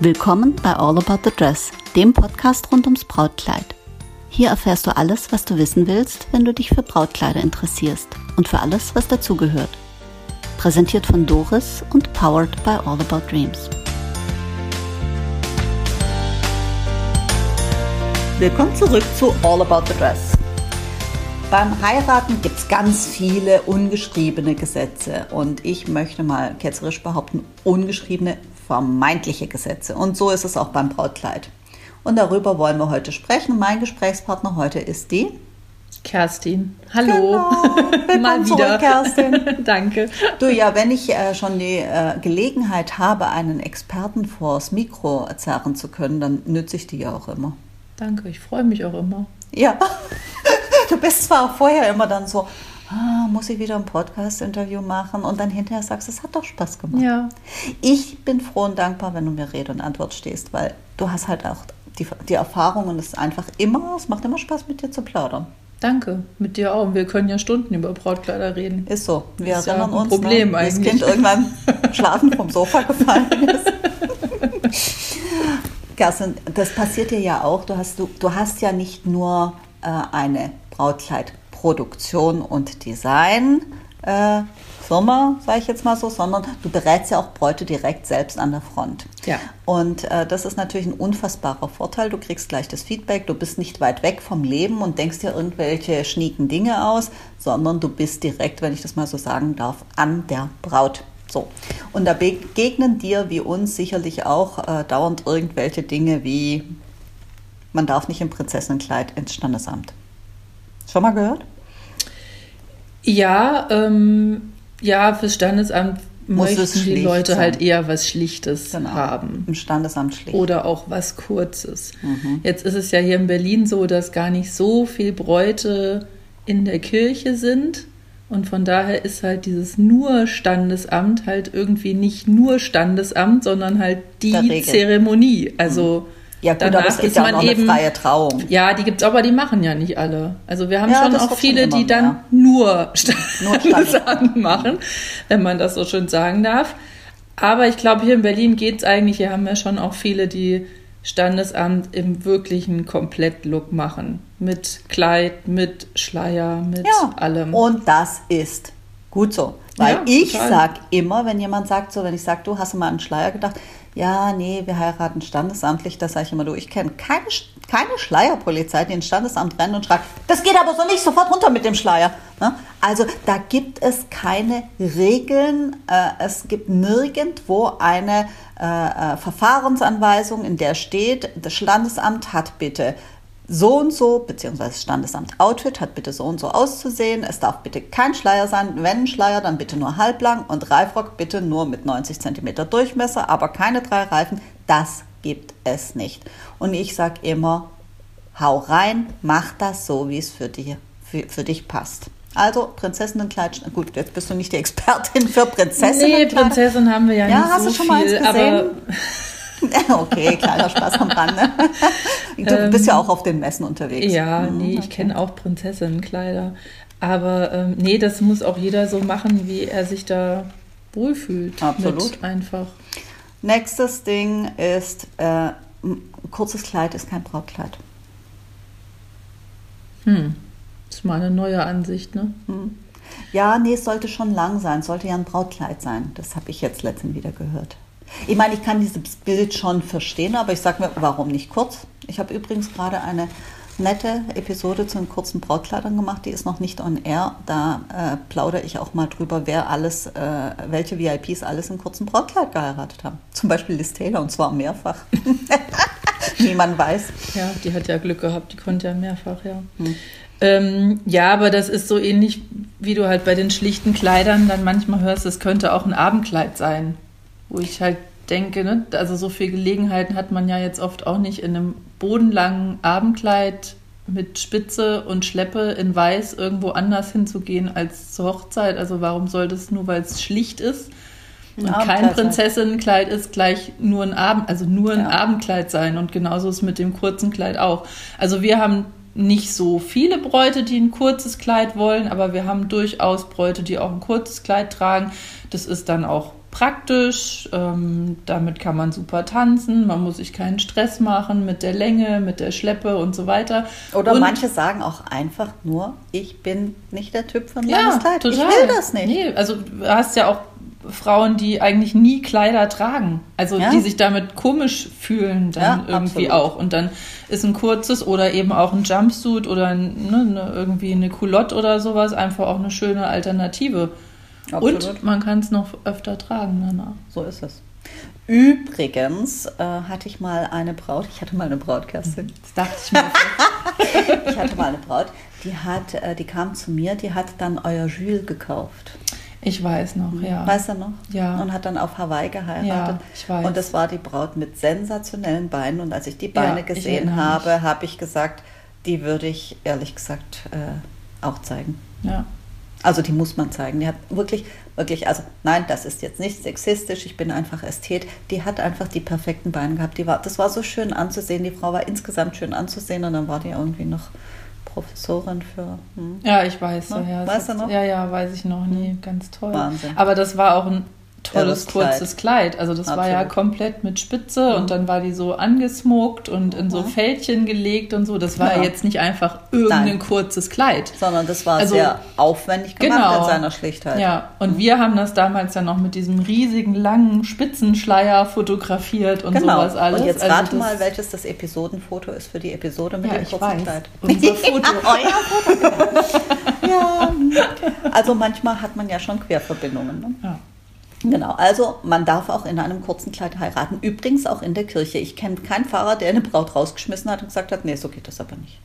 Willkommen bei All About the Dress, dem Podcast rund ums Brautkleid. Hier erfährst du alles, was du wissen willst, wenn du dich für Brautkleider interessierst und für alles, was dazugehört. Präsentiert von Doris und powered by All About Dreams. Willkommen zurück zu All About the Dress. Beim Heiraten gibt es ganz viele ungeschriebene Gesetze und ich möchte mal ketzerisch behaupten, ungeschriebene vermeintliche Gesetze. Und so ist es auch beim Brautkleid. Und darüber wollen wir heute sprechen. Mein Gesprächspartner heute ist die Kerstin. Hallo. Genau. Mal wieder. Zurück, Kerstin. Danke. Du ja, wenn ich äh, schon die äh, Gelegenheit habe, einen Experten vors Mikro zerren zu können, dann nütze ich die ja auch immer. Danke, ich freue mich auch immer. Ja. Du bist zwar vorher immer dann so, ah, muss ich wieder ein Podcast-Interview machen und dann hinterher sagst, es hat doch Spaß gemacht. Ja. Ich bin froh und dankbar, wenn du mir Rede und Antwort stehst, weil du hast halt auch die, die Erfahrung und es ist einfach immer, es macht immer Spaß, mit dir zu plaudern. Danke, mit dir auch. Wir können ja Stunden über Brautkleider reden. Ist so. Wir ist erinnern ja ein uns, Problem ne, wie das eigentlich. Kind irgendwann schlafen vom Sofa gefallen ist. Kerstin, das passiert dir ja auch. Du hast, du, du hast ja nicht nur äh, eine Brautkleidproduktion und Design. Äh, Firma, sage ich jetzt mal so, sondern du berätst ja auch Bräute direkt selbst an der Front. Ja. Und äh, das ist natürlich ein unfassbarer Vorteil. Du kriegst gleich das Feedback, du bist nicht weit weg vom Leben und denkst dir irgendwelche schnieken Dinge aus, sondern du bist direkt, wenn ich das mal so sagen darf, an der Braut. So. Und da begegnen dir wie uns sicherlich auch äh, dauernd irgendwelche Dinge wie man darf nicht im Prinzessinnenkleid ins Standesamt. Schon mal gehört? Ja, ähm, ja, fürs Standesamt Muss möchten die Leute sein. halt eher was Schlichtes Genau. haben. Im Standesamt schlicht. Oder auch was Kurzes. Mhm. Jetzt ist es ja hier in Berlin so, dass gar nicht so viel Bräute in der Kirche sind. Und von daher ist halt dieses nur Standesamt halt irgendwie nicht nur Standesamt, sondern halt die. Zeremonie. Also ja gut, danach aber es gibt ist ja auch noch eine eben freie Trauung. Ja, die gibt's aber die machen ja nicht alle. Also wir haben Ja, schon auch viele, die dann mehr. nur Standesamt machen, wenn man das so schön sagen darf. Aber ich glaube, hier in Berlin geht's eigentlich, hier haben wir schon auch viele, die Standesamt im wirklichen Komplettlook machen. Mit Kleid, mit Schleier, mit Ja, allem. und das ist gut so. Weil Ja, ich total. sag immer, wenn jemand sagt so, wenn ich sage, du hast du mal an einen Schleier gedacht, ja, nee, wir heiraten standesamtlich, da sage ich immer, du, ich kenne keine, keine Schleierpolizei, die ins Standesamt rennt und schreibt, das geht aber so nicht, sofort runter mit dem Schleier. Ne? Also da gibt es keine Regeln, äh, es gibt nirgendwo eine äh, äh, Verfahrensanweisung, in der steht, das Standesamt hat bitte so und so, beziehungsweise Standesamt Outfit hat bitte so und so auszusehen. Es darf bitte kein Schleier sein. Wenn ein Schleier, dann bitte nur halblang und Reifrock bitte nur mit 90 cm Durchmesser, aber keine drei Reifen. Das gibt es nicht. Und ich sage immer, hau rein, mach das so, wie es für, dich für, für dich passt. Also Prinzessinnenkleid, gut, jetzt bist du nicht die Expertin für nee, Prinzessinnenkleid. Prinzessin haben wir ja, Ja, nicht hast so du schon mal eins aber gesehen? okay, kleiner Spaß am Rande. Du bist ja auch auf den Messen unterwegs. Ja, Mhm, nee, ich okay. kenne auch Prinzessinnenkleider. Aber ähm, nee, das muss auch jeder so machen, wie er sich da wohlfühlt. Absolut. Einfach. Nächstes Ding ist, äh, ein kurzes Kleid ist kein Brautkleid. Hm, das ist mal eine neue Ansicht, ne? Ja, nee, es sollte schon lang sein, es sollte ja ein Brautkleid sein. Das habe ich jetzt letztens wieder gehört. Ich meine, ich kann dieses Bild schon verstehen, aber ich sage mir, warum nicht kurz? Ich habe übrigens gerade eine nette Episode zu den kurzen Brautkleidern gemacht, die ist noch nicht on air. Da äh, plaudere ich auch mal drüber, wer alles, äh, welche VIPs alles in kurzen Brautkleid geheiratet haben. Zum Beispiel Liz Taylor und zwar mehrfach. Wie man weiß. Ja, die hat ja Glück gehabt, die konnte ja mehrfach, ja. Ähm, ja, aber das ist so ähnlich, wie du halt bei den schlichten Kleidern dann manchmal hörst, es könnte auch ein Abendkleid sein. Wo ich halt denke, ne, also so viel Gelegenheiten hat man ja jetzt oft auch nicht in einem bodenlangen Abendkleid mit Spitze und Schleppe in Weiß irgendwo anders hinzugehen als zur Hochzeit. Also warum soll das nur, weil es schlicht ist Ein und kein. Prinzessinnenkleid ist gleich nur ein Abend, also nur ein Ja. Abendkleid sein und genauso ist es mit dem kurzen Kleid auch. Also wir haben nicht so viele Bräute, die ein kurzes Kleid wollen, aber wir haben durchaus Bräute, die auch ein kurzes Kleid tragen. Das ist dann auch praktisch, ähm, damit kann man super tanzen, man muss sich keinen Stress machen mit der Länge, mit der Schleppe und so weiter. Oder und, manche sagen auch einfach nur, ich bin nicht der Typ ein ja, Kleid. total. Ich will das nicht. Nee, also du hast ja auch Frauen, die eigentlich nie Kleider tragen, also Ja. die sich damit komisch fühlen dann Ja, irgendwie absolut. auch. Und dann ist ein kurzes oder eben auch ein Jumpsuit oder ein, ne, ne, irgendwie eine Culotte oder sowas einfach auch eine schöne Alternative. Absolut. Und man kann es noch öfter tragen danach. So ist es. Übrigens äh, hatte ich mal eine Braut, ich hatte mal eine Braut, Kerstin. Das dachte ich mir. Ich hatte mal eine Braut, die hat, äh, die kam zu mir, die hat dann euer Jules gekauft. Ich weiß noch, ja. Weißt du noch? Ja. Und hat dann auf Hawaii geheiratet. Ja, ich weiß. Und das war die Braut mit sensationellen Beinen. Und als ich die Beine ich gesehen habe, habe ich gesagt, die würde ich ehrlich gesagt äh, auch zeigen. ja. Also die muss man zeigen. Die hat wirklich, wirklich, also nein, das ist jetzt nicht sexistisch, ich bin einfach Ästhet. Die hat einfach die perfekten Beine gehabt. Die war, das war so schön anzusehen. Die Frau war insgesamt schön anzusehen und dann war die irgendwie noch Professorin für. Hm. Ja, ich weiß. Ne? Ja, Weißt du noch? Ja, ja, weiß ich noch nie. Ganz toll. Wahnsinn. Aber das war auch ein tolles, Irres Kleid. kurzes Kleid. Also das war ja Absolut. komplett mit Spitze und dann war die so angesmoked und in so Mhm. Fältchen gelegt und so. Das war Ja. ja jetzt nicht einfach irgendein Nein. kurzes Kleid. Sondern das war Also- sehr aufwendig gemacht Genau. in seiner Schlichtheit. Ja, und wir haben das damals dann noch mit diesem riesigen, langen Spitzenschleier fotografiert und Genau. sowas alles. Und jetzt Also rate mal, welches das Episodenfoto ist für die Episode mit Ja, dem kurzen. Kleid. Unser Foto. Euer Foto. ja. Also manchmal hat man ja schon Querverbindungen. Ne? Ja. Genau, also man darf auch in einem kurzen Kleid heiraten. Übrigens auch in der Kirche. Ich kenne keinen Pfarrer, der eine Braut rausgeschmissen hat und gesagt hat, nee, so geht das aber nicht.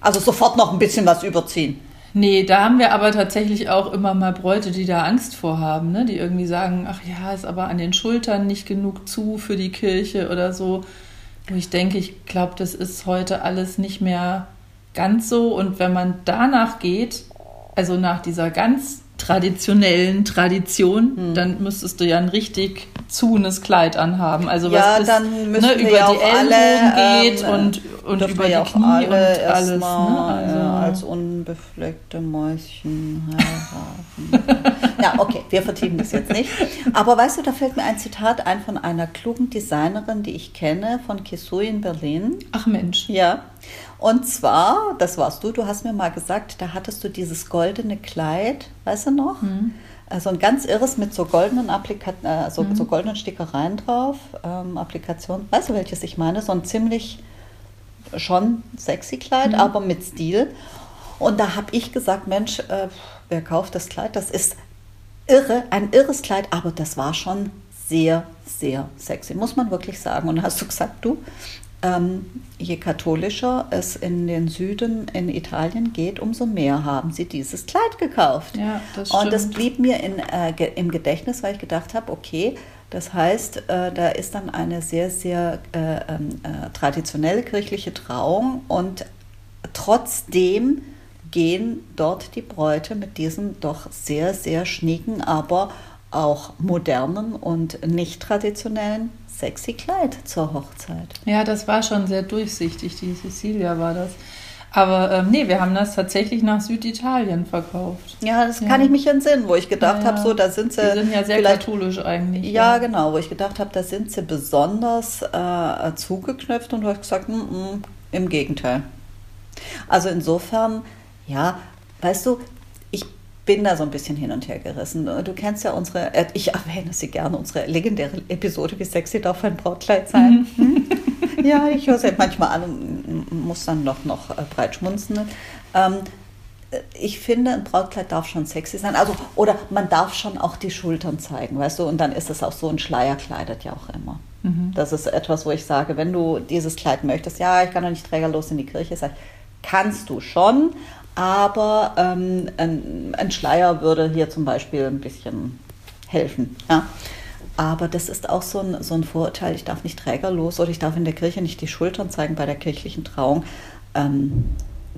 Also sofort noch ein bisschen was überziehen. Nee, da haben wir aber tatsächlich auch immer mal Bräute, die da Angst vor haben, ne? die irgendwie sagen, ach ja, ist aber an den Schultern nicht genug zu für die Kirche oder so. Wo ich denke, ich glaube, das ist heute alles nicht mehr ganz so. Und wenn man danach geht, also nach dieser ganz traditionellen Tradition, Hm. dann müsstest du ja ein richtig zunes Kleid anhaben. Also Ja, was bis, dann ne, über ja die auch alle, Ellbogen geht ähm, und, und über die ja Knie alle und alles. erstmal Ne? Also, ja, als unbefleckte Mäuschen heiraten. ja, okay, wir vertiefen das jetzt nicht. Aber weißt du, da fällt mir ein Zitat ein von einer klugen Designerin, die ich kenne, von Kisui in Berlin. ach Mensch. Ja, und zwar, das warst du, du hast mir mal gesagt, da hattest du dieses goldene Kleid, weißt du noch? Also ein ganz irres mit so goldenen Applika äh, so, so goldenen Stickereien drauf, ähm, Applikation. Weißt du, welches ich meine? So ein ziemlich schon sexy Kleid, aber mit Stil. Und da habe ich gesagt, Mensch, äh, wer kauft das Kleid? Das ist irre, ein irres Kleid, aber das war schon sehr, sehr sexy, muss man wirklich sagen. Und da hast du gesagt, du, ähm, je katholischer es in den Süden in Italien geht, umso mehr haben sie dieses Kleid gekauft. Ja, das Und das blieb mir in, äh, ge im Gedächtnis, weil ich gedacht habe, okay, das heißt, äh, da ist dann eine sehr, sehr äh, ähm, äh, traditionelle kirchliche Trauung und trotzdem gehen dort die Bräute mit diesem doch sehr, sehr schnieken, aber auch modernen und nicht traditionellen sexy Kleid zur Hochzeit. Ja, das war schon sehr durchsichtig. Die Cecilia war das. Aber ähm, nee, wir haben das tatsächlich nach Süditalien verkauft. Ja, das Ja. kann ich mich entsinnen, wo ich gedacht Ja, habe, so da sind sie. Die sind ja sehr katholisch eigentlich. Ja, genau, wo ich gedacht habe, da sind sie besonders äh, zugeknöpft und hast gesagt, mm, mm, im Gegenteil. Also insofern, ja, weißt du, bin da so ein bisschen hin und her gerissen. Du kennst ja unsere, äh, ich erwähne sie gerne, unsere legendäre Episode, wie sexy darf ein Brautkleid sein. Hm? Ja, ich höre sie manchmal an und muss dann noch, noch äh, breit schmunzeln. Ähm, ich finde, ein Brautkleid darf schon sexy sein. Also, oder man darf schon auch die Schultern zeigen, weißt du? Und dann ist es auch so, ein Schleier kleidet ja auch immer. Das ist etwas, wo ich sage, wenn du dieses Kleid möchtest, ja, ich kann doch nicht trägerlos in die Kirche sein. Kannst du schon, aber ähm, ein, ein Schleier würde hier zum Beispiel ein bisschen helfen. Ja? Aber das ist auch so ein, so ein Vorurteil, ich darf nicht trägerlos oder ich darf in der Kirche nicht die Schultern zeigen bei der kirchlichen Trauung. Ähm,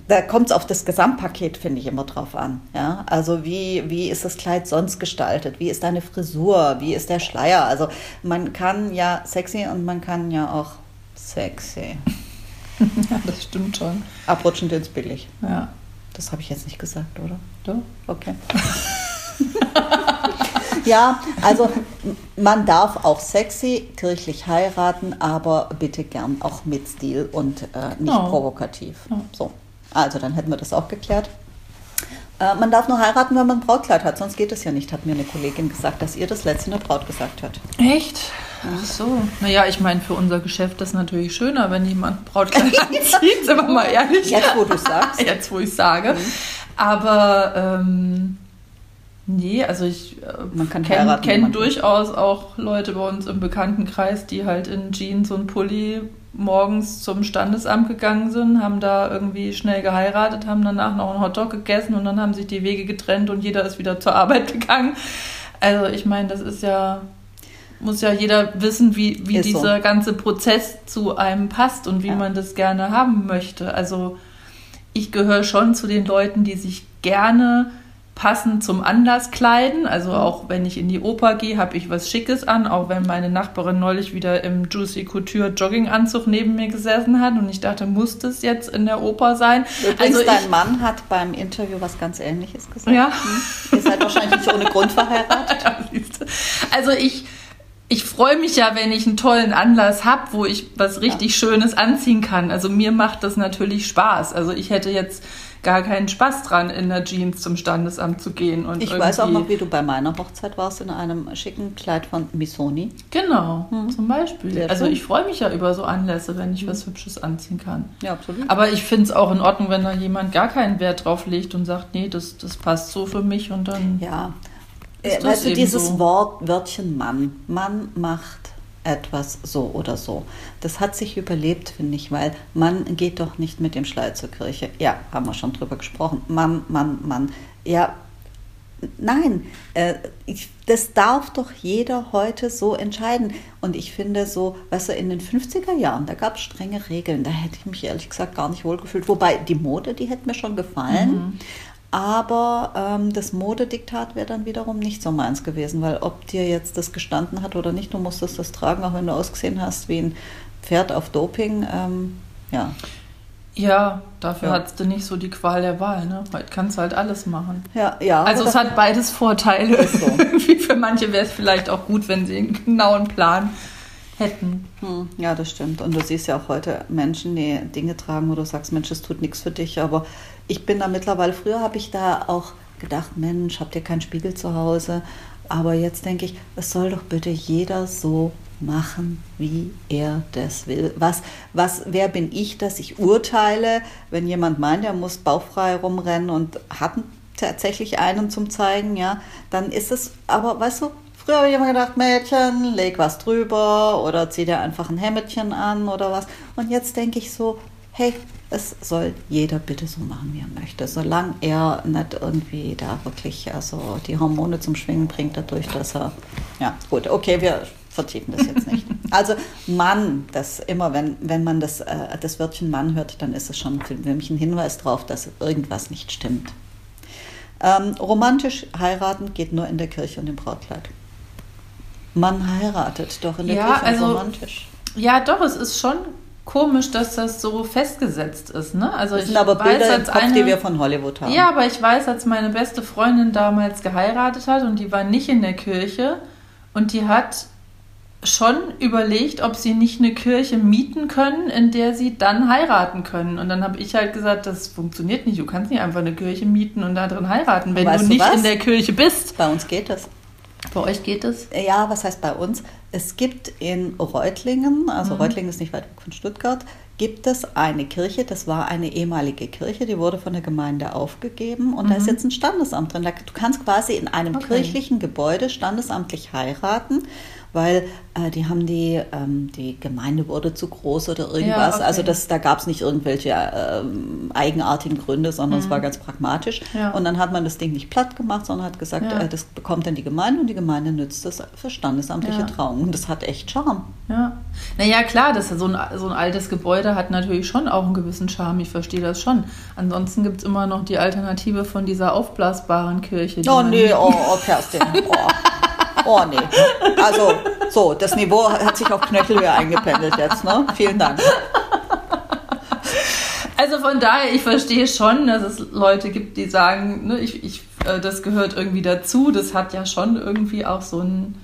da kommt es auf das Gesamtpaket, finde ich, immer drauf an. Ja? Also wie, wie ist das Kleid sonst gestaltet? Wie ist deine Frisur? Wie ist der Schleier? Also man kann ja sexy und man kann ja auch sexy. ja, das stimmt schon. Abrutschend ins Billig. Ja, Das habe ich jetzt nicht gesagt, oder? doch. Okay. ja, also Man darf auch sexy kirchlich heiraten, aber bitte gern auch mit Stil und äh, nicht Ja. provokativ. Ja. So, also dann hätten wir das auch geklärt. Äh, man darf nur heiraten, wenn man ein Brautkleid hat, sonst geht es ja nicht, hat mir eine Kollegin gesagt, dass ihr das letzte eine Braut gesagt hat. Echt? Ach so. Naja, ich meine, für unser Geschäft ist natürlich schöner, wenn jemand Brautkleid anzieht, sind wir mal ehrlich. Jetzt, wo du sagst. Jetzt, wo ich sage. Aber ähm, nee, also ich äh, Man kann kenne kenn durchaus auch Leute bei uns im Bekanntenkreis, die halt in Jeans und Pulli morgens zum Standesamt gegangen sind, haben da irgendwie schnell geheiratet, haben danach noch einen Hotdog gegessen und dann haben sich die Wege getrennt und jeder ist wieder zur Arbeit gegangen. Also ich meine, das ist ja, muss ja jeder wissen, wie, wie Ist so. dieser ganze Prozess zu einem passt und wie Ja. man das gerne haben möchte. Also ich gehöre schon zu den Leuten, die sich gerne passend zum Anlass kleiden. Also auch wenn ich in die Oper gehe, habe ich was Schickes an, auch wenn meine Nachbarin neulich wieder im Juicy Couture Jogginganzug neben mir gesessen hat und ich dachte, muss das jetzt in der Oper sein? Übrigens, also dein ich, Mann hat beim Interview was ganz Ähnliches gesagt. Ja. Hm. Ihr seid wahrscheinlich nicht ohne Grund verheiratet. Also ich, ich freue mich ja, wenn ich einen tollen Anlass habe, wo ich was richtig Schönes anziehen kann. Also mir macht das natürlich Spaß. Also ich hätte jetzt gar keinen Spaß dran, in der Jeans zum Standesamt zu gehen. Und Ich weiß auch noch, wie du bei meiner Hochzeit warst in einem schicken Kleid von Missoni. Genau, zum Beispiel. Sehr also schön. Ich freue mich ja über so Anlässe, wenn ich was Hübsches anziehen kann. Ja, absolut. Aber ich finde es auch in Ordnung, wenn da jemand gar keinen Wert drauf legt und sagt, nee, das, das passt so für mich und dann. Ja. Ist Äh, weißt du, dieses so? Wort, Wörtchen Mann. Mann macht etwas so oder so. Das hat sich überlebt, finde ich, weil man geht doch nicht mit dem Schleier zur Kirche. Ja, haben wir schon drüber gesprochen. Mann, Mann, Mann. Ja, nein, äh, ich, das darf doch jeder heute so entscheiden. Und ich finde so, weißt du, in den 50er Jahren, da gab es strenge Regeln. Da hätte ich mich ehrlich gesagt gar nicht wohlgefühlt. Wobei die Mode, die hätte mir schon gefallen. Aber ähm, das Modediktat wäre dann wiederum nicht so meins gewesen, weil ob dir jetzt das gestanden hat oder nicht, du musstest das tragen, auch wenn du ausgesehen hast wie ein Pferd auf Doping. Ähm, ja. Ja, dafür Ja. hattest du nicht so die Qual der Wahl. Ne? Heute kannst du halt alles machen. Ja, ja. Also es hat beides Vorteile. So. Wie für manche wäre es vielleicht auch gut, wenn sie einen genauen Plan hätten. Hm, Ja, das stimmt. Und du siehst ja auch heute Menschen, die Dinge tragen, wo du sagst, Mensch, das tut nichts für dich. Aber ich bin da mittlerweile, früher habe ich da auch gedacht, Mensch, habt ihr keinen Spiegel zu Hause? Aber jetzt denke ich, es soll doch bitte jeder so machen, wie er das will. Was, was, wer bin ich, dass ich urteile, wenn jemand meint, er muss bauchfrei rumrennen und hat tatsächlich einen zum Zeigen, ja, dann ist es, aber weißt du, früher habe ich immer gedacht, Mädchen, leg was drüber oder zieh dir einfach ein Hemdchen an oder was. Und jetzt denke ich so, hey, es soll jeder bitte so machen, wie er möchte, solange er nicht irgendwie da wirklich also die Hormone zum Schwingen bringt, dadurch, dass er, ja, gut, okay, wir vertiefen das jetzt nicht. Also Mann, das immer, wenn, wenn man das, äh, das Wörtchen Mann hört, dann ist es schon für mich ein Hinweis darauf, dass irgendwas nicht stimmt. Ähm, romantisch heiraten geht nur in der Kirche und im Brautkleid. Man heiratet doch in der Ja, Kirche also- romantisch. Ja, doch, es ist schon komisch, dass das so festgesetzt ist. Ne? Also Das ich sind aber Bilder im als Kopf, eine, die wir von Hollywood haben. Ja, aber ich weiß, als meine beste Freundin damals geheiratet hat und die war nicht in der Kirche und die hat schon überlegt, ob sie nicht eine Kirche mieten können, in der sie dann heiraten können. Und dann habe ich halt gesagt, das funktioniert nicht. Du kannst nicht einfach eine Kirche mieten und da drin heiraten, wenn Weißt du du nicht was? in der Kirche bist. Bei uns geht das. Bei euch geht es? Ja, was heißt bei uns? Es gibt in Reutlingen, also Mhm. Reutlingen ist nicht weit weg von Stuttgart, gibt es eine Kirche, das war eine ehemalige Kirche, die wurde von der Gemeinde aufgegeben und da ist jetzt ein Standesamt drin. Du kannst quasi in einem Mhm. Okay. kirchlichen Gebäude standesamtlich heiraten, weil äh, die haben die, ähm, die Gemeinde wurde zu groß oder irgendwas. okay. Also das, da gab es nicht irgendwelche ähm, eigenartigen Gründe, sondern es war ganz pragmatisch. Mhm. Ja. Und dann hat man das Ding nicht platt gemacht, sondern hat gesagt, Ja. äh, das bekommt dann die Gemeinde und die Gemeinde nützt das für standesamtliche Ja. Trauungen. Und das hat echt Charme. Ja. Naja, klar, das ist so, ein, so ein altes Gebäude hat natürlich schon auch einen gewissen Charme. Ich verstehe das schon. Ansonsten gibt es immer noch die Alternative von dieser aufblasbaren Kirche. die Oh nee, oh, oh Kerstin. Oh. oh nee. Also, so, das Niveau hat sich auf Knöchelhöhe eingependelt jetzt, ne? Vielen Dank. Also von daher, ich verstehe schon, dass es Leute gibt, die sagen, ne, ich, ich, äh, das gehört irgendwie dazu. Das hat ja schon irgendwie auch so ein,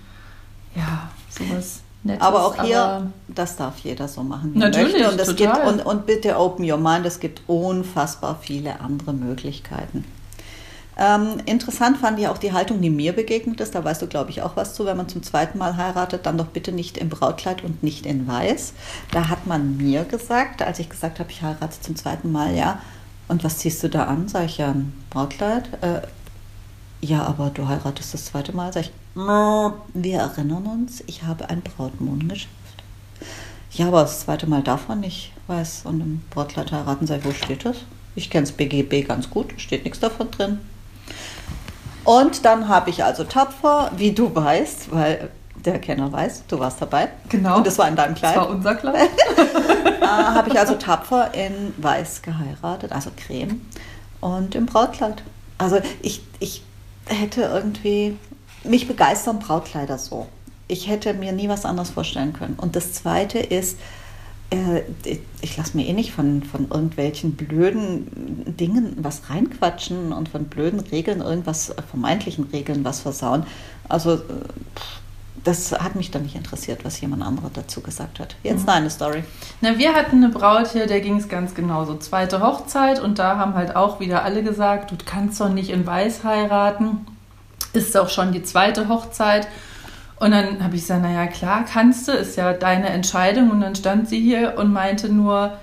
ja, sowas Nettes. aber auch hier, aber- das darf jeder so machen, wie Natürlich, möchte. Und, gibt, total. und, und bitte open your mind, es gibt unfassbar viele andere Möglichkeiten. Ähm, interessant fand ich auch die Haltung, die mir begegnet ist. Da weißt du, glaube ich, auch was zu. Wenn man zum zweiten Mal heiratet, dann doch bitte nicht im Brautkleid und nicht in Weiß. Da hat man mir gesagt, als ich gesagt habe, ich heirate zum zweiten Mal, ja. Und was ziehst du da an? Sag ich ja, ein Brautkleid. Äh, ja, aber du heiratest das zweite Mal. Sag ich, "Mm, wir erinnern uns, ich habe ein Brautmodengeschäft. Ja, aber das zweite Mal darf man nicht weiß und im Brautkleid heiraten. Sag ich, wo steht das? Ich kenne das BGB ganz gut, steht nichts davon drin. Und dann habe ich also tapfer, wie du weißt, weil der Kenner weiß, du warst dabei. Genau. Und das war in deinem Das Kleid. war unser Kleid. äh, habe ich also tapfer in Weiß geheiratet, also Creme und im Brautkleid. Also ich, ich hätte irgendwie, mich begeistern Brautkleider so. Ich hätte mir nie was anderes vorstellen können. Und das Zweite ist, ich lasse mir eh nicht von, von irgendwelchen blöden Dingen was reinquatschen und von blöden Regeln irgendwas, äh, vermeintlichen Regeln was versauen. Also äh, das hat mich dann nicht interessiert, was jemand anderer dazu gesagt hat. Jetzt deine Story. Na, wir hatten eine Braut hier, der ging es ganz genauso. Zweite Hochzeit und da haben halt auch wieder alle gesagt, du kannst doch nicht in Weiß heiraten. Ist auch schon die zweite Hochzeit. Und dann habe ich gesagt, naja, klar, kannst du, ist ja deine Entscheidung. Und dann stand sie hier und meinte nur,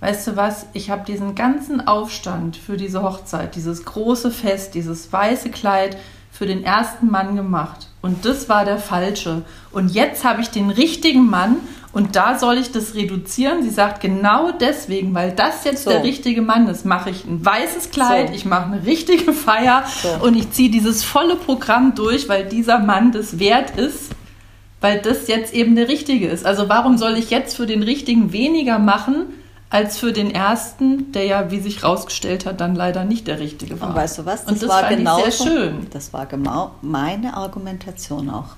weißt du was, ich habe diesen ganzen Aufstand für diese Hochzeit, dieses große Fest, dieses weiße Kleid für den ersten Mann gemacht. Und das war der falsche. Und jetzt habe ich den richtigen Mann und da soll ich das reduzieren. Sie sagt, genau deswegen, weil das jetzt So. der richtige Mann ist, mache ich ein weißes Kleid, So. ich mache eine richtige Feier So. und ich ziehe dieses volle Programm durch, weil dieser Mann das wert ist, weil das jetzt eben der richtige ist. Also warum soll ich jetzt für den richtigen weniger machen, als für den ersten, der ja, wie sich rausgestellt hat, dann leider nicht der richtige war. Und weißt du was? Und das fand ich sehr schön. Das war genau meine Argumentation auch.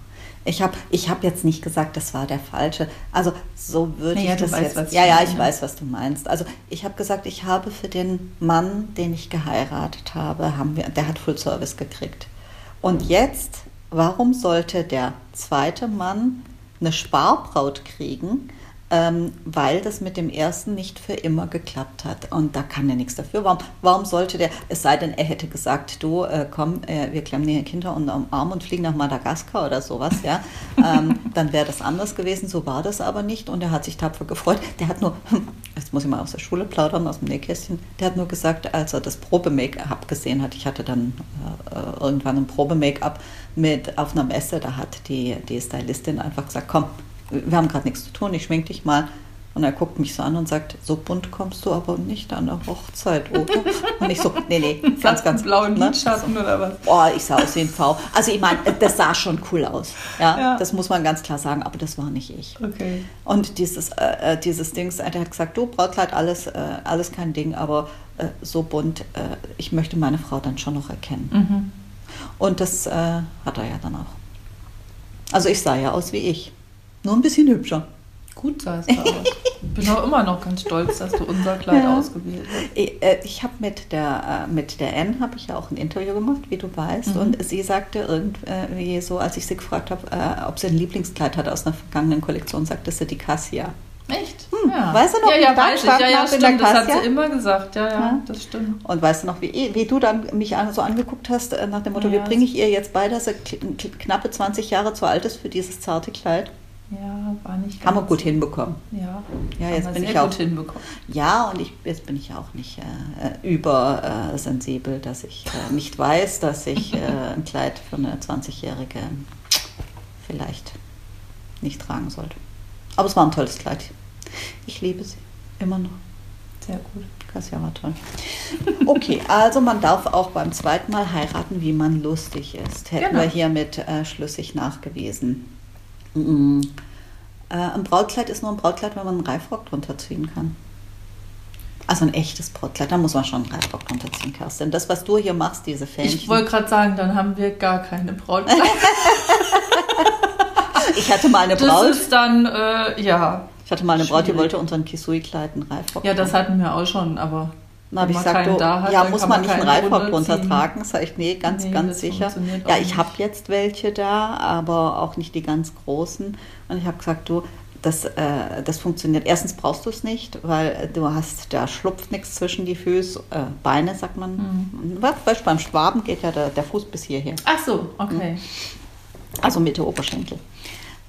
Ich habe ich hab jetzt nicht gesagt, das war der falsche. Also so würde Naja, ich das weißt, jetzt. ja, ja, ich weiß, was du meinst. Also ich habe gesagt, ich habe für den Mann, den ich geheiratet habe, haben wir, der hat Full Service gekriegt. Und jetzt, warum sollte der zweite Mann eine Sparbraut kriegen? Ähm, weil das mit dem ersten nicht für immer geklappt hat. Und da kann er nichts dafür. Warum, warum sollte der, es sei denn, er hätte gesagt, du, äh, komm, äh, wir klemmen dir Kinder unter den Arm und fliegen nach Madagaskar oder sowas, ja, ähm, dann wäre das anders gewesen. So war das aber nicht und er hat sich tapfer gefreut. Der hat nur, jetzt muss ich mal aus der Schule plaudern, aus dem Nähkästchen, der hat nur gesagt, als er das Probe-Make-up gesehen hat, ich hatte dann äh, irgendwann ein Probe-Make-up mit auf einer Messe, da hat die, die Stylistin einfach gesagt, komm, wir haben gerade nichts zu tun, ich schmink dich mal. Und er guckt mich so an und sagt, so bunt kommst du aber nicht an der Hochzeit, oder? Und ich so, nee, nee, ganz, ganz blauen ne? Lidschatten oder was? Boah, ich sah aus wie ein V. Also ich meine, das sah schon cool aus. Ja, Ja. das muss man ganz klar sagen, aber das war nicht ich. Okay. Und dieses, äh, äh, dieses Dings, der hat gesagt, du, Brautkleid, alles, äh, alles kein Ding, aber äh, so bunt, äh, ich möchte meine Frau dann schon noch erkennen. Mhm. Und das äh, hat er ja dann auch. Also ich sah ja aus wie ich. Nur ein bisschen hübscher. Gut sahst du aus. Ich bin auch immer noch ganz stolz, dass du unser Kleid Ja. ausgewählt hast. Ich, äh, ich habe mit der äh, mit der N habe ich ja auch ein Interview gemacht, wie du weißt, Mhm. und sie sagte irgendwie so, als ich sie gefragt habe, äh, ob sie ein Lieblingskleid hatte aus einer vergangenen Kollektion, sagte sie die Cassia. Echt? Hm, weißt du noch, ja, wie ja, ich Ja, ja, hab in der stimmt. Das hat sie immer gesagt. Ja, ja, Ja. das stimmt. Und weißt du noch, wie, wie du dann mich so angeguckt hast, äh, nach dem Motto, Ja, wie bringe ich ihr jetzt bei, dass sie kn- kn- knappe 20 Jahre zu alt ist für dieses zarte Kleid? Ja, war nicht Haben wir gut hinbekommen. Ja, Ja, jetzt bin ich auch- gut hinbekommen. Ja, und ich, jetzt bin ich auch nicht äh, übersensibel, äh, dass ich äh, nicht weiß, dass ich äh, ein Kleid für eine 20-Jährige vielleicht nicht tragen sollte. Aber es war ein tolles Kleid. Ich liebe sie immer noch. Sehr gut. Kassia war toll. Okay, also man darf auch beim zweiten Mal heiraten, wie man lustig ist. Hätten Genau. wir hiermit äh, schlüssig nachgewiesen. Mm. Äh, ein Brautkleid ist nur ein Brautkleid, wenn man einen Reifrock drunter ziehen kann. Also ein echtes Brautkleid, da muss man schon einen Reifrock drunter ziehen, Kerstin. Das, was du hier machst, diese Fähnchen. Ich wollte gerade sagen, dann haben wir gar keine Braut. ich hatte mal eine Das Braut, ist dann, äh, ja. ich hatte mal eine Braut, die wollte unseren Kisui-Kleid einen Reifrock Ja, das hatten wir auch schon, aber Dann habe ich gesagt, da hat, ja, muss man man nicht einen Reifrock runtertragen. Sag ich, nee, ganz, Nee, ganz sicher. Ja, ich habe jetzt welche da, aber auch nicht die ganz großen. Und ich habe gesagt, du, das, äh, das funktioniert. Erstens brauchst du es nicht, weil du hast, da schlupft nichts zwischen die Füße, äh, Beine, sagt man. Mhm. Du, beim Schwaben geht ja der, der Fuß bis hierher. Ach so, okay. Also Mitte Oberschenkel.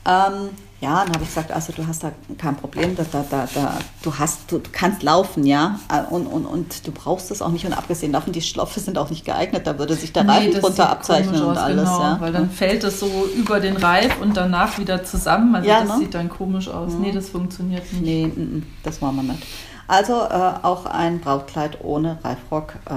Ähm, ja, dann habe ich gesagt, also du hast da kein Problem, da, da, da, da, du, hast, du, du kannst laufen, ja, Äh, und, und, und du brauchst es auch nicht. Und abgesehen davon, die Stoffe sind auch nicht geeignet, da würde sich der Reifen das drunter sieht abzeichnen und aus, alles. genau, ja. Weil dann fällt es so über den Reif und danach wieder zusammen. Also Ja, das ne? sieht dann komisch aus. Nee, das funktioniert nicht. Nee, mm, mm, das wollen wir nicht. Also äh, auch ein Brautkleid ohne Reifrock äh,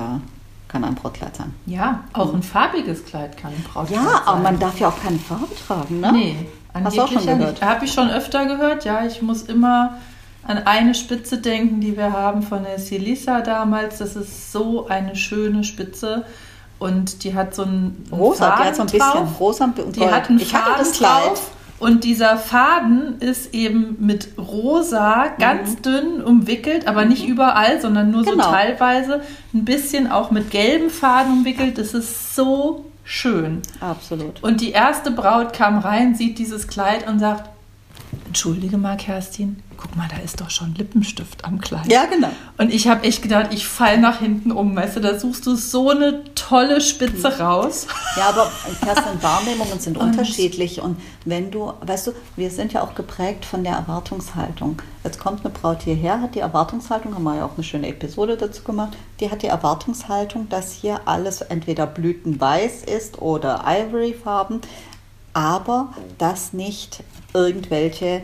kann ein Brautkleid sein. Ja, auch ein farbiges Kleid kann ein Brautkleid Ja, aber sein. man darf ja auch keine Farbe tragen, ne? Nee, Hast du auch schon gehört? Habe ich schon öfter gehört, ja. Ich muss immer an eine Spitze denken, die wir haben von der Silisa damals. Das ist so eine schöne Spitze. Und die hat so ein Rosa, die hat so ein bisschen drauf. rosa und Die Gold. hat einen ich hatte Faden das Kleid. drauf. Und dieser Faden ist eben mit rosa ganz dünn umwickelt, aber nicht überall, sondern nur Mhm. Genau. so teilweise. Ein bisschen auch mit gelbem Faden umwickelt. Das ist so schön. Absolut. Und die erste Braut kam rein, sieht dieses Kleid und sagt, entschuldige mal, Kerstin, guck mal, da ist doch schon Lippenstift am Kleid. Ja, genau. Und ich habe echt gedacht, ich fall nach hinten um, weißt du, da suchst du so eine tolle Spitze raus. Ja, aber Kerstin, Wahrnehmungen sind unterschiedlich. Und wenn du, weißt du, wir sind ja auch geprägt von der Erwartungshaltung. Jetzt kommt eine Braut hierher, hat die Erwartungshaltung, haben wir ja auch eine schöne Episode dazu gemacht, die hat die Erwartungshaltung, dass hier alles entweder blütenweiß ist oder Ivoryfarben, aber dass nicht irgendwelche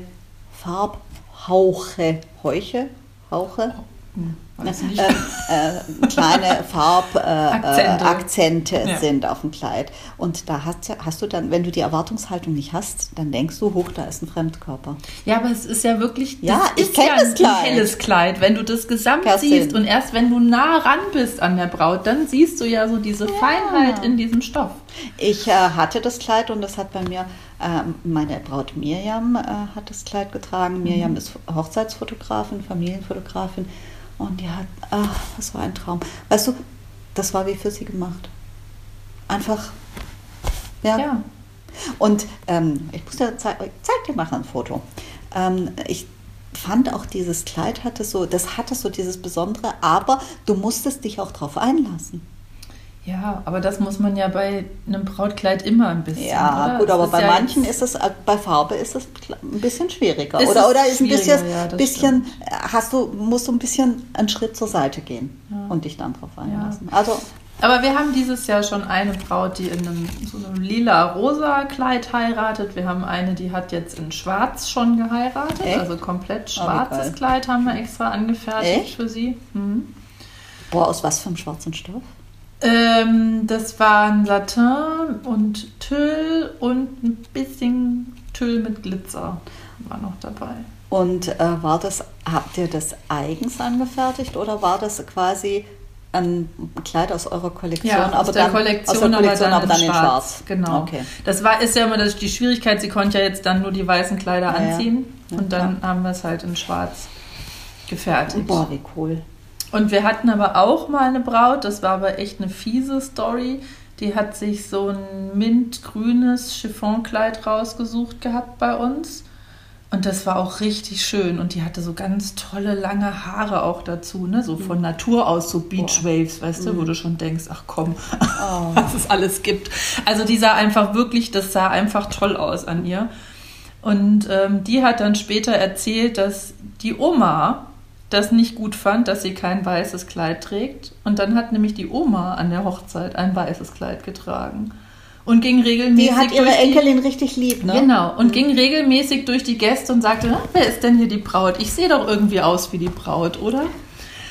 Farbhauche, Heuche, Hauche, Weiß nicht. äh, äh, kleine Farbakzente äh. Akzente Ja. sind auf dem Kleid. Und da hast, du- hast du dann, wenn du die Erwartungshaltung nicht hast, dann denkst du, hoch, da ist ein Fremdkörper. Ja, aber es ist ja wirklich, Ja, ich ist kenn ja das ein Kleid. helles Kleid. Wenn du das Gesamt Kerstin. siehst und erst wenn du nah ran bist an der Braut, dann siehst du ja so diese Feinheit in diesem Stoff. Ich äh, hatte das Kleid und das hat bei mir, ähm, meine Braut Mirjam äh, hat das Kleid getragen. Mirjam ist Hochzeitsfotografin, Familienfotografin und die hat, ach, das war ein Traum. Weißt du, das war wie für sie gemacht. Einfach, ja. Ja. Und ähm, ich muss dir zei ich zeig dir mal ein Foto. Ähm, ich fand auch dieses Kleid hatte so, das hatte so dieses Besondere, aber du musstest dich auch drauf einlassen. Ja, aber das muss man ja bei einem Brautkleid immer ein bisschen. Ja, oder? gut, aber bei ja manchen ist es, äh, bei Farbe ist es ein bisschen schwieriger. Ist oder es oder ist ein bisschen, ja, bisschen äh, hast du, musst du ein bisschen einen Schritt zur Seite gehen Ja. und dich dann drauf einlassen. Also, Aber wir haben dieses Jahr schon eine Braut, die in einem so einem lila-rosa Kleid heiratet. Wir haben eine, die hat jetzt in Schwarz schon geheiratet. Echt? Also komplett Oh, schwarzes Kleid haben wir extra angefertigt Echt? für sie. Mhm. boah, aus was für einem schwarzen Stoff? Ähm, das waren Satin und Tüll und ein bisschen Tüll mit Glitzer war noch dabei. Und äh, war das, habt ihr das eigens angefertigt oder war das quasi ein Kleid aus eurer Kollektion? Ja, aus der dann, Kollektion, aus der Kollektion aber dann, in, schwarz. schwarz. Genau. Okay. Das war, ist ja immer das, die Schwierigkeit, sie konnte ja jetzt dann nur die weißen Kleider ja. anziehen. Ja, und dann haben wir es halt in schwarz gefertigt. Boah, wie cool. Und wir hatten aber auch mal eine Braut, das war aber echt eine fiese Story. Die hat sich so ein mintgrünes Chiffonkleid rausgesucht gehabt bei uns. Und das war auch richtig schön. Und die hatte so ganz tolle lange Haare auch dazu, ne? So von Natur aus, so Beachwaves, weißt du, wo du schon denkst, ach komm, Oh. was es alles gibt. Also die sah einfach wirklich, das sah einfach toll aus an ihr. Und ähm, die hat dann später erzählt, dass die Oma das nicht gut fand, dass sie kein weißes Kleid trägt. Und dann hat nämlich die Oma an der Hochzeit ein weißes Kleid getragen. Und ging regelmäßig Die hat ihre durch die, Enkelin richtig lieb, ne? Genau, und ging regelmäßig durch die Gäste und sagte, "Na, wer ist denn hier die Braut? Ich sehe doch irgendwie aus wie die Braut, oder?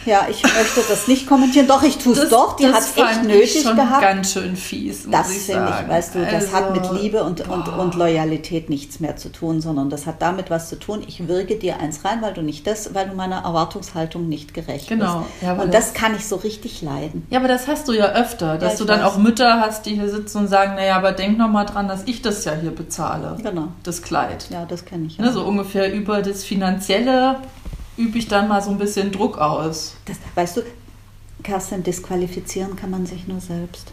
Ja, ich möchte das nicht kommentieren. Doch, ich tue es doch. Die hat es echt nötig schon gehabt. ganz schön fies, muss Das finde ich, weißt du, das hat mit Also, Liebe und, und, boah. und Loyalität nichts mehr zu tun, sondern das hat damit was zu tun. Ich wirke dir eins rein, weil du nicht das, weil du meiner Erwartungshaltung nicht gerecht Genau. bist. Ja, aber und das- das kann ich so richtig leiden. Ja, aber das hast du ja öfter, dass ich du dann weiß. auch Mütter hast, die hier sitzen und sagen, naja, aber denk noch mal dran, dass ich das ja hier bezahle, Genau. das Kleid. Ja, das kenne ich. Ne, so ungefähr über das Finanzielle übe ich dann mal so ein bisschen Druck aus. Das, weißt du, Kerstin, disqualifizieren kann man sich nur selbst.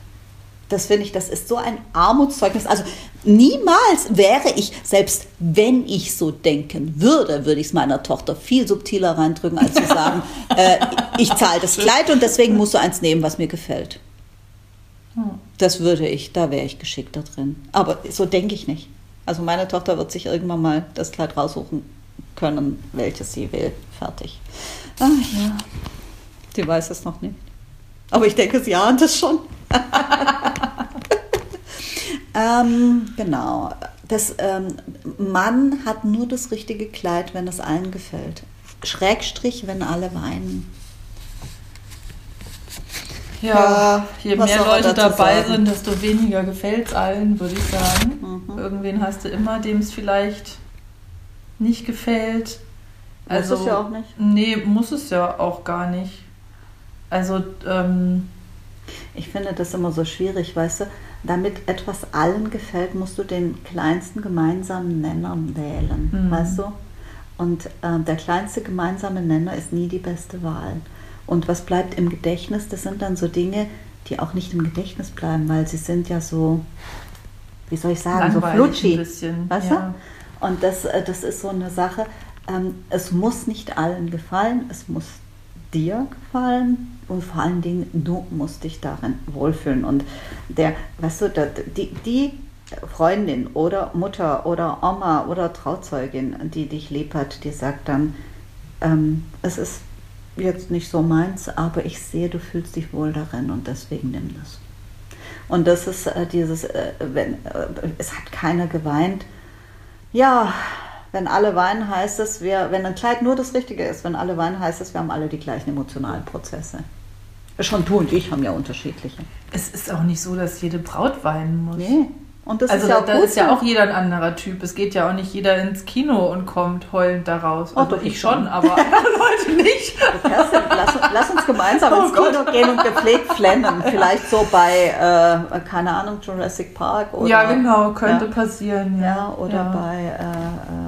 Das finde ich, das ist so ein Armutszeugnis. Also niemals wäre ich, selbst wenn ich so denken würde, würde ich es meiner Tochter viel subtiler reindrücken, als zu sagen, äh, ich zahle das Kleid und deswegen musst du eins nehmen, was mir gefällt. Das würde ich, da wäre ich geschickter drin. Aber so denke ich nicht. Also meine Tochter wird sich irgendwann mal das Kleid raussuchen können, welches sie will. Fertig. Ach ja, sie weiß es noch nicht. Aber ich denke, sie ahnt es schon. ähm, genau. Das, ähm, Mann hat nur das richtige Kleid, wenn es allen gefällt. Schrägstrich, wenn alle weinen. Ja, je mehr Leute dabei sagen? sind, desto weniger gefällt es allen, würde ich sagen. Mhm. Irgendwen hast du immer, dem es vielleicht nicht gefällt. Also, muss es ja auch nicht. Nee, muss es ja auch gar nicht. Also, ähm, ich finde das immer so schwierig, weißt du, damit etwas allen gefällt, musst du den kleinsten gemeinsamen Nenner wählen, mhm. weißt du? Und äh, der kleinste gemeinsame Nenner ist nie die beste Wahl. Und was bleibt im Gedächtnis, das sind dann so Dinge, die auch nicht im Gedächtnis bleiben, weil sie sind ja so, wie soll ich sagen, Langweilig so flutschi. Bisschen, weißt ja. du? Und das, äh, das ist so eine Sache, ähm, es muss nicht allen gefallen, es muss dir gefallen und vor allen Dingen du musst dich darin wohlfühlen. Und der, weißt du, die, die Freundin oder Mutter oder Oma oder Trauzeugin, die dich lieb hat, die sagt dann, ähm, es ist jetzt nicht so meins, aber ich sehe, du fühlst dich wohl darin und deswegen nimm das. Und das ist äh, dieses, äh, wenn, äh, es hat keiner geweint. Ja, wenn alle weinen, heißt es, wir, wenn ein Kleid nur das Richtige ist, wenn alle weinen, heißt es, wir haben alle die gleichen emotionalen Prozesse. Schon du und ich haben ja unterschiedliche. Es ist auch nicht so, dass jede Braut weinen muss. Nee. Und das also ist ja auch da ist ja auch jeder ein anderer Typ. Es geht ja auch nicht jeder ins Kino und kommt heulend daraus. Oh, also ich schon, aber andere Leute nicht. Kerstin, lass, lass, uns gemeinsam oh ins Kino gehen und gepflegt flennen. Vielleicht so bei, äh, keine Ahnung, Jurassic Park oder. Ja, genau, könnte ja. passieren. Ja, ja oder ja. bei äh, äh,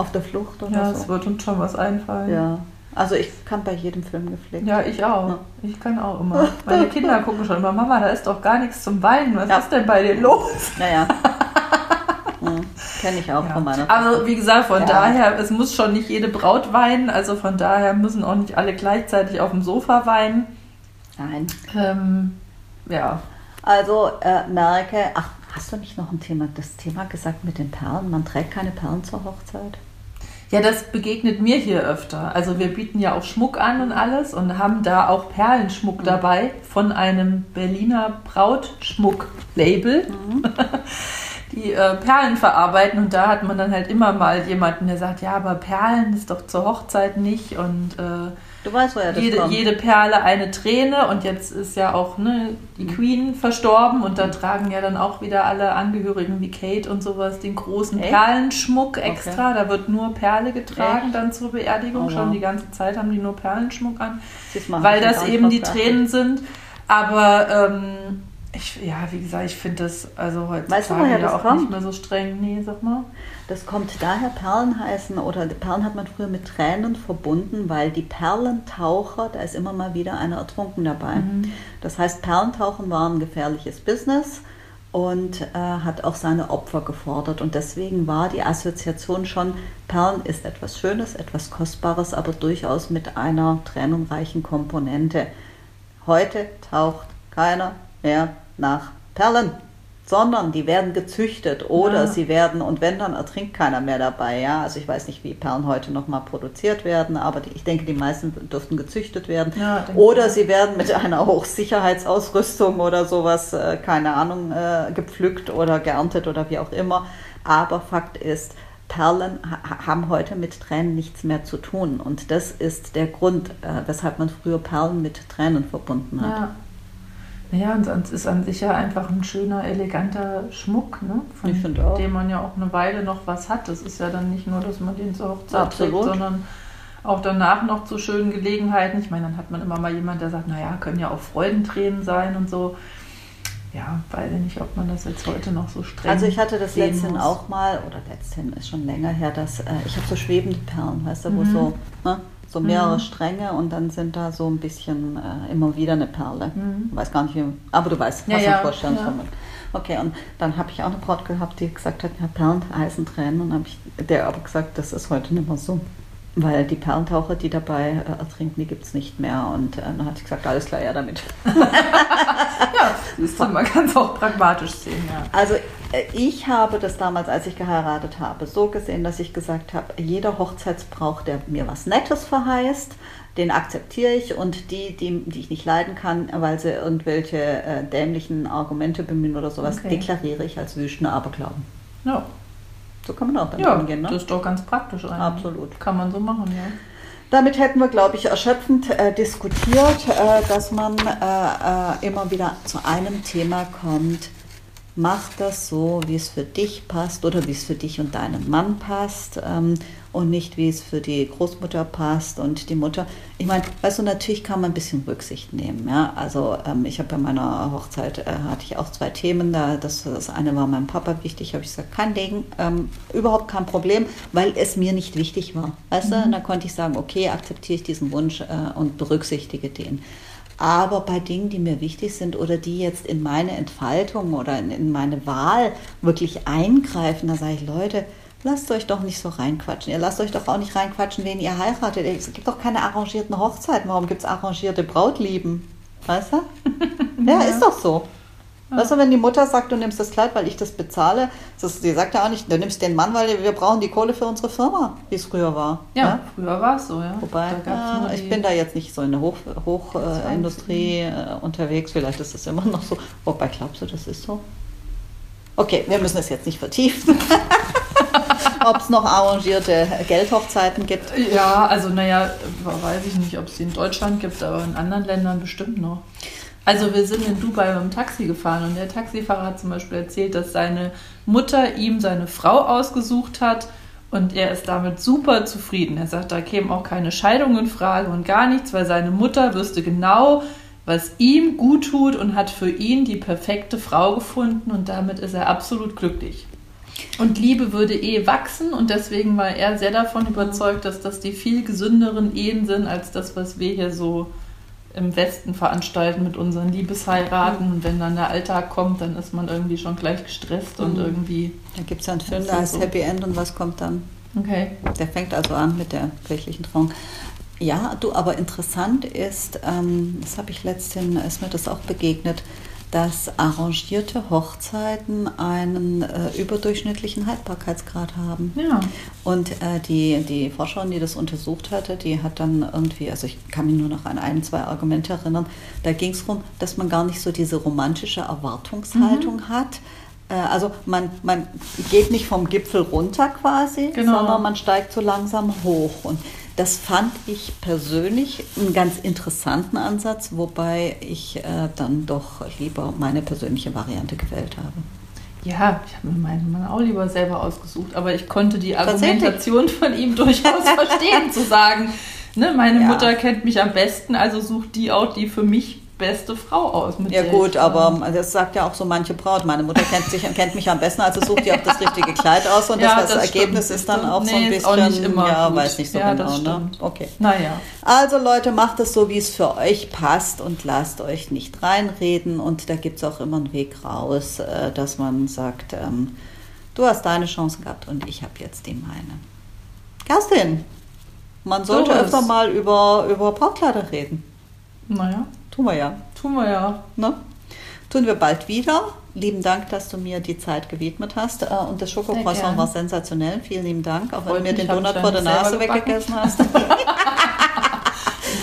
Auf der Flucht oder ja, so. Ja, es wird uns schon was einfallen. Ja. Also ich kann bei jedem Film gepflegt. Ja, ich auch. Ja. Ich kann auch immer. Meine Kinder gucken schon immer, Mama, da ist doch gar nichts zum Weinen. Was ja. ist denn bei dir los? Naja. Hm, Kenne ich auch ja. von meiner Also wie gesagt, von daher, es muss schon nicht jede Braut weinen. Also von daher müssen auch nicht alle gleichzeitig auf dem Sofa weinen. Nein. Ähm, ja. Also äh, merke, ach, hast du nicht noch ein Thema, das Thema gesagt mit den Perlen? Man trägt keine Perlen zur Hochzeit? Ja, das begegnet mir hier öfter. Also wir bieten ja auch Schmuck an und alles und haben da auch Perlenschmuck mhm. dabei von einem Berliner Brautschmuck-Label. Mhm. die äh, Perlen verarbeiten und da hat man dann halt immer mal jemanden, der sagt, ja, aber Perlen ist doch zur Hochzeit nicht und äh, Du weißt, woher das jede, kommt. jede Perle eine Träne und jetzt ist ja auch ne, die mhm. Queen verstorben und da tragen ja dann auch wieder alle Angehörigen wie Kate und sowas den großen Echt? Perlenschmuck extra. Okay. Da wird nur Perle getragen Echt? dann zur Beerdigung. Oh, Schon die ganze Zeit haben die nur Perlenschmuck an, weil das eben die Tränen sind. Aber ähm, ich, ja, wie gesagt, ich finde das also heutzutage weißt du, ja auch kommt? nicht mehr so streng. Nee, sag mal. Das kommt daher, Perlen heißen, oder Perlen hat man früher mit Tränen verbunden, weil die Perlentaucher, da ist immer mal wieder einer ertrunken dabei. Mhm. Das heißt, Perlentauchen war ein gefährliches Business und äh, hat auch seine Opfer gefordert. Und deswegen war die Assoziation schon, Perlen ist etwas Schönes, etwas Kostbares, aber durchaus mit einer tränenreichen Komponente. Heute taucht keiner mehr nach Perlen sondern die werden gezüchtet oder ja. sie werden, und wenn, dann ertrinkt keiner mehr dabei. Ja? Also ich weiß nicht, wie Perlen heute nochmal produziert werden, aber die, ich denke, die meisten dürften gezüchtet werden. Ja, oder sie werden mit einer Hochsicherheitsausrüstung oder sowas, äh, keine Ahnung, äh, gepflückt oder geerntet oder wie auch immer. Aber Fakt ist, Perlen haben heute mit Tränen nichts mehr zu tun. Und das ist der Grund, äh, weshalb man früher Perlen mit Tränen verbunden hat. Ja. Ja, und sonst ist an sich ja einfach ein schöner, eleganter Schmuck, ne? von dem man ja auch eine Weile noch was hat. Das ist ja dann nicht nur, dass man den zur Hochzeit Absolut. trägt, sondern auch danach noch zu schönen Gelegenheiten. Ich meine, dann hat man immer mal jemand, der sagt, naja, können ja auch Freudentränen sein und so. Ja, weiß ich nicht, ob man das jetzt heute noch so streng Also ich hatte das letztens auch mal, oder letztens ist schon länger her, dass äh, ich habe so schwebende Perlen, weißt du, wo mhm. so, ne? So mehrere Stränge und dann sind da so ein bisschen äh, immer wieder eine Perle. Ich weiß gar nicht, wie, aber du weißt, hast ja, eine Vorstellung ja. von. Okay, und dann habe ich auch eine Braut gehabt, die gesagt hat, ja, Perlen heißen Tränen. Und habe ich der aber gesagt, das ist heute nicht mehr so. Weil die Perlentaucher, die dabei äh, ertrinken, die gibt es nicht mehr. Und äh, dann hat sie gesagt, alles klar, ja damit. Ja, du, man kann es auch pragmatisch sehen, ja. Also ich habe das damals, als ich geheiratet habe, so gesehen, dass ich gesagt habe, jeder Hochzeitsbrauch, der mir was Nettes verheißt, den akzeptiere ich und die, die, die ich nicht leiden kann, weil sie irgendwelche äh, dämlichen Argumente bemühen oder sowas, Okay. deklariere ich als wüsten Aberglauben. Ja, So kann man auch damit ja umgehen, ne? das ist doch ganz praktisch eigentlich. Absolut. Kann man so machen, ja. Damit hätten wir, glaube ich, erschöpfend äh, diskutiert, äh, dass man äh, äh, immer wieder zu einem Thema kommt. Mach das so, wie es für dich passt oder wie es für dich und deinen Mann passt ähm, und nicht, wie es für die Großmutter passt und die Mutter. Ich meine, weißt du, natürlich kann man ein bisschen Rücksicht nehmen. Ja? Also ähm, ich habe bei meiner Hochzeit, äh, hatte ich auch zwei Themen. Da, das, das eine war meinem Papa wichtig, habe ich gesagt, kein Ding, ähm, überhaupt kein Problem, weil es mir nicht wichtig war. Weißt du, und da konnte ich sagen, okay, akzeptiere ich diesen Wunsch äh, und berücksichtige den. Aber bei Dingen, die mir wichtig sind oder die jetzt in meine Entfaltung oder in, in meine Wahl wirklich eingreifen, da sage ich, Leute, lasst euch doch nicht so reinquatschen. Ihr lasst euch doch auch nicht reinquatschen, wen ihr heiratet. Es gibt doch keine arrangierten Hochzeiten. Warum gibt es arrangierte Brautlieben? Weißt du? Ja, ist doch so. Weißt du, wenn die Mutter sagt, du nimmst das Kleid, weil ich das bezahle, das, sie sagt ja auch nicht, du nimmst den Mann, weil wir brauchen die Kohle für unsere Firma, wie es früher war. Ja, früher war es so, ja. Wobei, ja, nur ich die- bin da jetzt nicht so in der Hochindustrie Hoch, äh, Industrie, äh, unterwegs. Vielleicht ist es immer noch so. Wobei, glaubst du, das ist so? Okay, wir müssen es jetzt nicht vertiefen. Ob es noch arrangierte Geldhochzeiten gibt. Ja, also naja, weiß ich nicht, ob es die in Deutschland gibt, aber in anderen Ländern bestimmt noch. Also wir sind in Dubai mit dem Taxi gefahren und der Taxifahrer hat zum Beispiel erzählt, dass seine Mutter ihm seine Frau ausgesucht hat und er ist damit super zufrieden. Er sagt, da käme auch keine Scheidung in Frage und gar nichts, weil seine Mutter wüsste genau, was ihm gut tut und hat für ihn die perfekte Frau gefunden und damit ist er absolut glücklich. Und Liebe würde eh wachsen und deswegen war er sehr davon überzeugt, dass das die viel gesünderen Ehen sind als das, was wir hier so im Westen veranstalten mit unseren Liebesheiraten. Und wenn dann der Alltag kommt, dann ist man irgendwie schon gleich gestresst und Mhm. irgendwie. Da gibt es ja einen Film, ist heißt so. Happy End und was kommt dann? Okay. Der fängt also an mit der kirchlichen Trauung. Ja, du, aber interessant ist, ähm, das habe ich letztens, ist mir das auch begegnet, dass arrangierte Hochzeiten einen äh, überdurchschnittlichen Haltbarkeitsgrad haben. Ja. Und äh, die, die Forscherin, die das untersucht hatte, die hat dann irgendwie, also ich kann mich nur noch an ein, zwei Argumente erinnern, da ging es darum, dass man gar nicht so diese romantische Erwartungshaltung hat. Äh, Also man, man geht nicht vom Gipfel runter quasi, Genau. sondern man steigt so langsam hoch. Und das fand ich persönlich einen ganz interessanten Ansatz, wobei ich äh, dann doch lieber meine persönliche Variante gewählt habe. Ja, ich habe mir meinen Mann auch lieber selber ausgesucht, aber ich konnte die? Argumentation von ihm durchaus verstehen, zu sagen, ne, meine Ja. Mutter kennt mich am besten, also sucht die auch die für mich beste Frau aus. Ja gut, aber das sagt ja auch so manche Braut. Meine Mutter kennt, sich, kennt mich am besten, also sucht die auch das richtige Kleid aus und Ja, das, das Ergebnis stimmt, ist dann auch so stimmt. ein Nee, bisschen, auch nicht immer ja, gut. weiß nicht so Ja, genau. Ne? Okay. Naja. Also Leute, macht es so, wie es für euch passt und lasst euch nicht reinreden und da gibt es auch immer einen Weg raus, äh, dass man sagt, ähm, du hast deine Chance gehabt und ich habe jetzt die meine. Kerstin, man sollte Doris. öfter mal über, über Brautkleider reden. Naja, Tun wir ja. tun wir ja. Ne? Tun wir bald wieder. Lieben Dank, dass du mir die Zeit gewidmet hast. Äh, Und das Schokocroissant war sensationell. Vielen lieben Dank, auch wenn du mir den Donut vor der Nase weggegessen hast.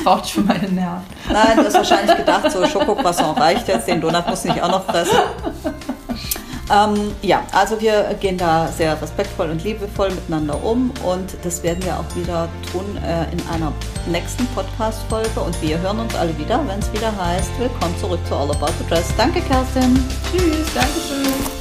Braucht für meine Nerven. Nein, du hast wahrscheinlich gedacht, so Schokocroissant reicht jetzt, den Donut muss ich auch noch fressen. Ähm, ja, also wir gehen da sehr respektvoll und liebevoll miteinander um und das werden wir auch wieder tun äh, in einer nächsten Podcast-Folge und wir hören uns alle wieder, wenn es wieder heißt, willkommen zurück zu All About the Dress. Danke, Kerstin. Tschüss, Dankeschön.